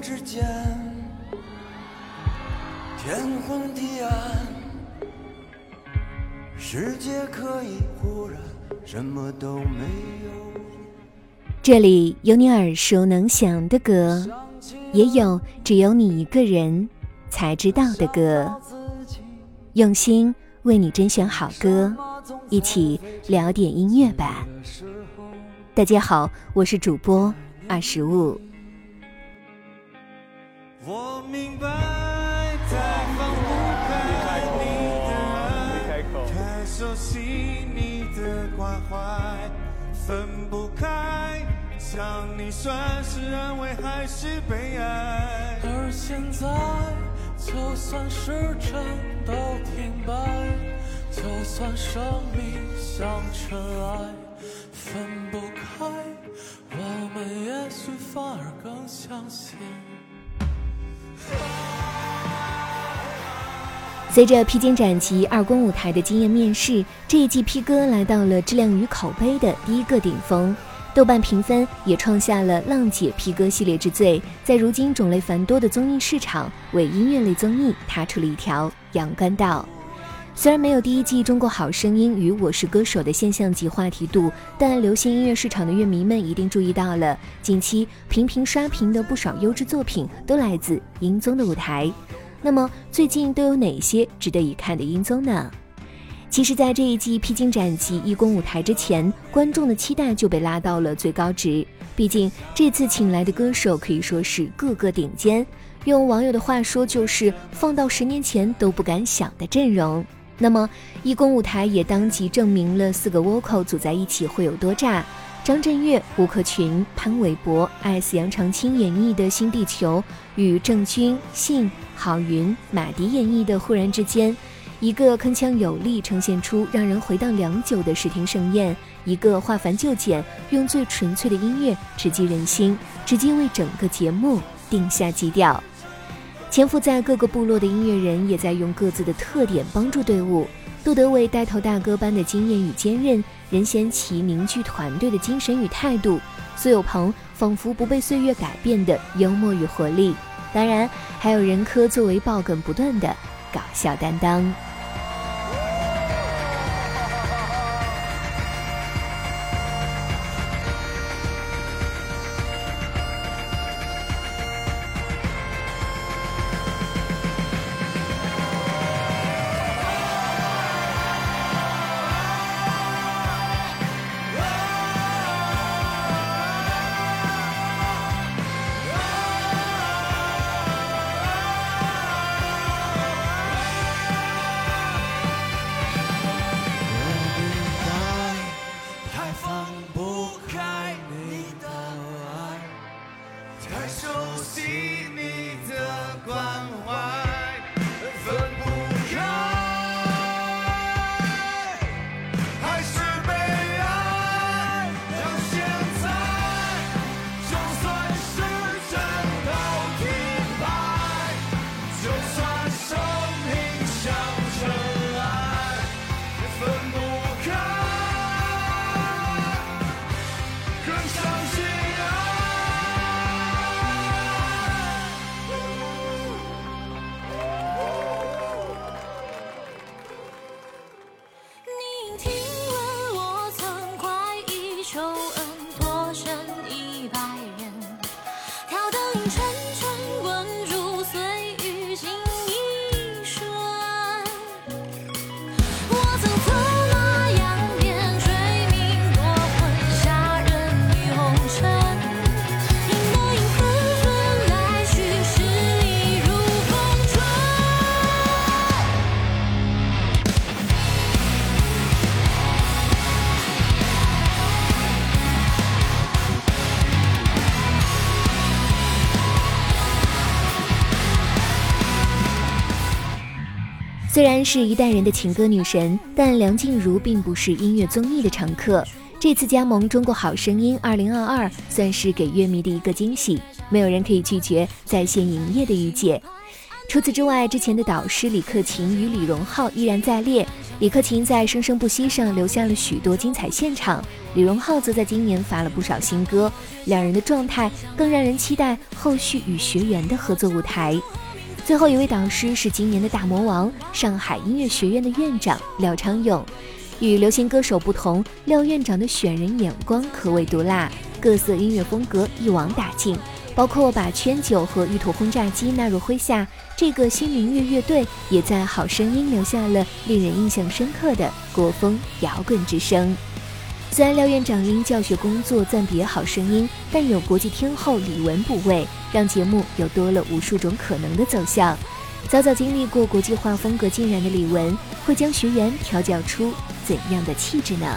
之间，天昏地暗，世界可以忽然什么都没有。这里有你耳熟能详的歌，也有只有你一个人才知道的歌。用心为你甄选好歌，一起聊点音乐吧。大家好，我是主播二十五。我明白，太放不开你的爱，太熟悉你的关怀，分不开，想你算是安慰还是悲哀？而现在，就算时针都停摆，就算生命像尘埃，分不开，我们也许反而更相信。随着披荆斩棘二公舞台的惊艳面世，这一季披哥来到了质量与口碑的第一个顶峰，豆瓣评分也创下了浪姐披哥系列之最，在如今种类繁多的综艺市场，为音乐类综艺踏出了一条阳关道。虽然没有第一季《中国好声音》与《我是歌手》的现象级话题度，但流行音乐市场的乐迷们一定注意到了，近期频频刷屏的不少优质作品都来自音综的舞台。那么最近都有哪些值得一看的音综呢？其实，在这一季披荆斩棘一公舞台之前，观众的期待就被拉到了最高值。毕竟这次请来的歌手可以说是个个顶尖，用网友的话说，就是放到十年前都不敢想的阵容。那么一公舞台也当即证明了四个 vocal 组在一起会有多炸。张震岳、吴克群、潘玮柏、艾斯杨长青演绎的《新地球》，与郑钧、信、郝云、马迪演绎的《忽然之间》，一个铿锵有力，呈现出让人回荡良久的视听盛宴；一个化繁就简，用最纯粹的音乐直击人心，直接为整个节目定下基调。潜伏在各个部落的音乐人也在用各自的特点帮助队伍。杜德伟带头大哥般的经验与坚韧，任贤齐凝聚团队的精神与态度，苏有朋仿佛不被岁月改变的幽默与活力，当然还有任科作为爆梗不断的搞笑担当。虽然是一代人的情歌女神，但梁静茹并不是音乐综艺的常客。这次加盟《中国好声音》二零二二，算是给乐迷的一个惊喜。没有人可以拒绝在线营业的御姐。除此之外，之前的导师李克勤与李荣浩依然在列。李克勤在《生生不息》上留下了许多精彩现场，李荣浩则在今年发了不少新歌，两人的状态更让人期待后续与学员的合作舞台。最后一位导师是今年的大魔王——上海音乐学院的院长廖昌永。与流行歌手不同，廖院长的选人眼光可谓毒辣，各色音乐风格一网打尽。包括把圈九和玉兔轰炸机纳入麾下，这个新民乐乐队也在《好声音》留下了令人印象深刻的国风摇滚之声。虽然廖院长因教学工作暂别《好声音》，但有国际天后李玟补位，让节目又多了无数种可能的走向。早早经历过国际化风格浸染的李玟，会将学员调教出怎样的气质呢？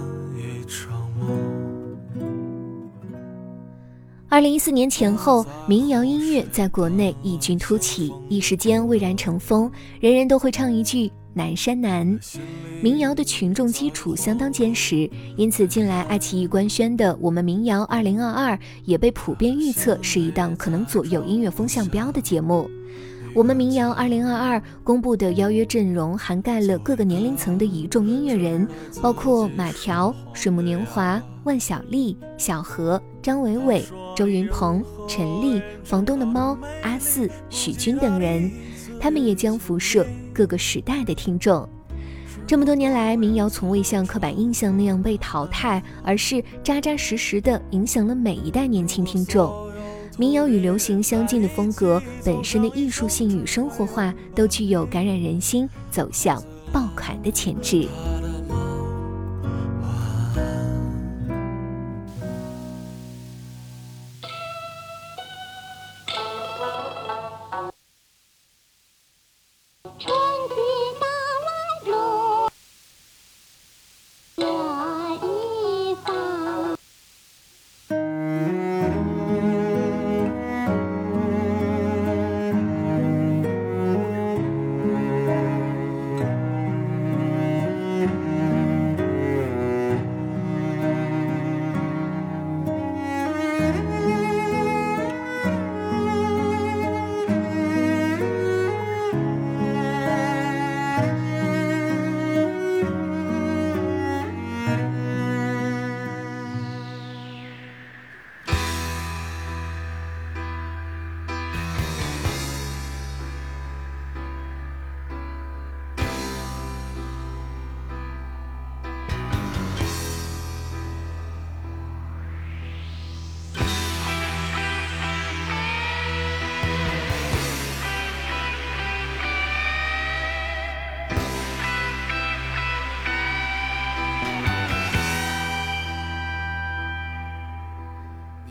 二零一四年前后，民谣音乐在国内异军突起，一时间蔚然成风，人人都会唱一句“南山南”。民谣的群众基础相当坚实，因此近来爱奇艺官宣的《我们民谣二零二二》也被普遍预测是一档可能左右音乐风向标的节目。我们民谣二零二二公布的邀约阵容涵盖了各个年龄层的一众音乐人，包括马条、水木年华、万晓利、小何、张伟伟、周云鹏、陈丽、房东的猫、阿四、许君等人，他们也将辐射各个时代的听众。这么多年来，民谣从未像刻板印象那样被淘汰，而是扎扎实实地影响了每一代年轻听众。民谣与流行相近的风格，本身的艺术性与生活化，都具有感染人心、走向爆款的潜质。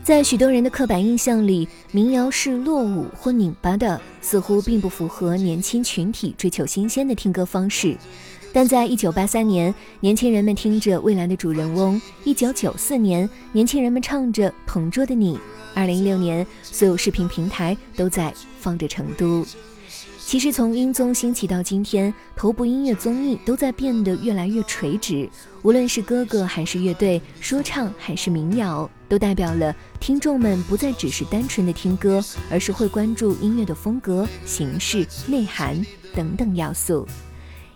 在许多人的刻板印象里，民谣是落伍或拧巴的，似乎并不符合年轻群体追求新鲜的听歌方式。但在一九八三年，年轻人们听着《未来的主人翁》；一九九四年，年轻人们唱着《同桌的你》；二零一六年，所有视频平台都在放着《成都》。其实，从音综兴起到今天，头部音乐综艺都在变得越来越垂直。无论是哥哥还是乐队，说唱还是民谣，都代表了听众们不再只是单纯的听歌，而是会关注音乐的风格、形式、内涵等等要素。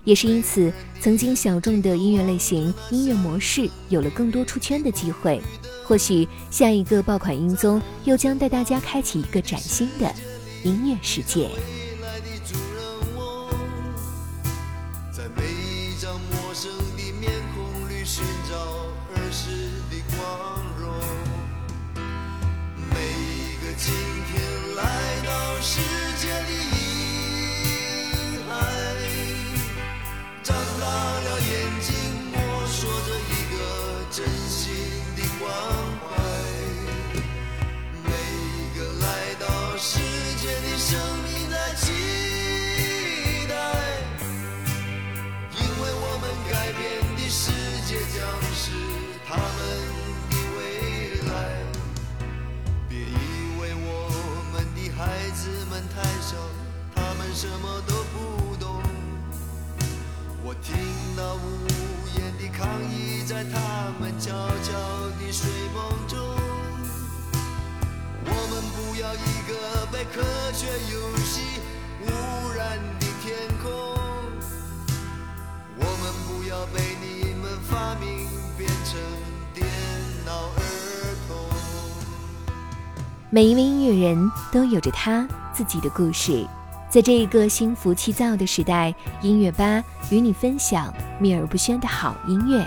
也是因此，曾经小众的音乐类型、音乐模式有了更多出圈的机会。或许下一个爆款音综又将带大家开启一个崭新的音乐世界。世界的婴孩，张大了眼睛摸索着一个真心的关怀。每个来到世界的生命在期待，因为我们改变的世界将是他们。什么都不懂，我听到无言的抗议，在他们悄悄的睡梦中。我们不要一个被科学游戏污染的天空，我们不要被你们发明变成电脑儿童。每一位音乐人都有着他自己的故事。在这一个心浮气躁的时代，音乐吧与你分享秘而不宣的好音乐。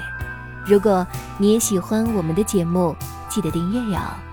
如果你也喜欢我们的节目，记得订阅哟。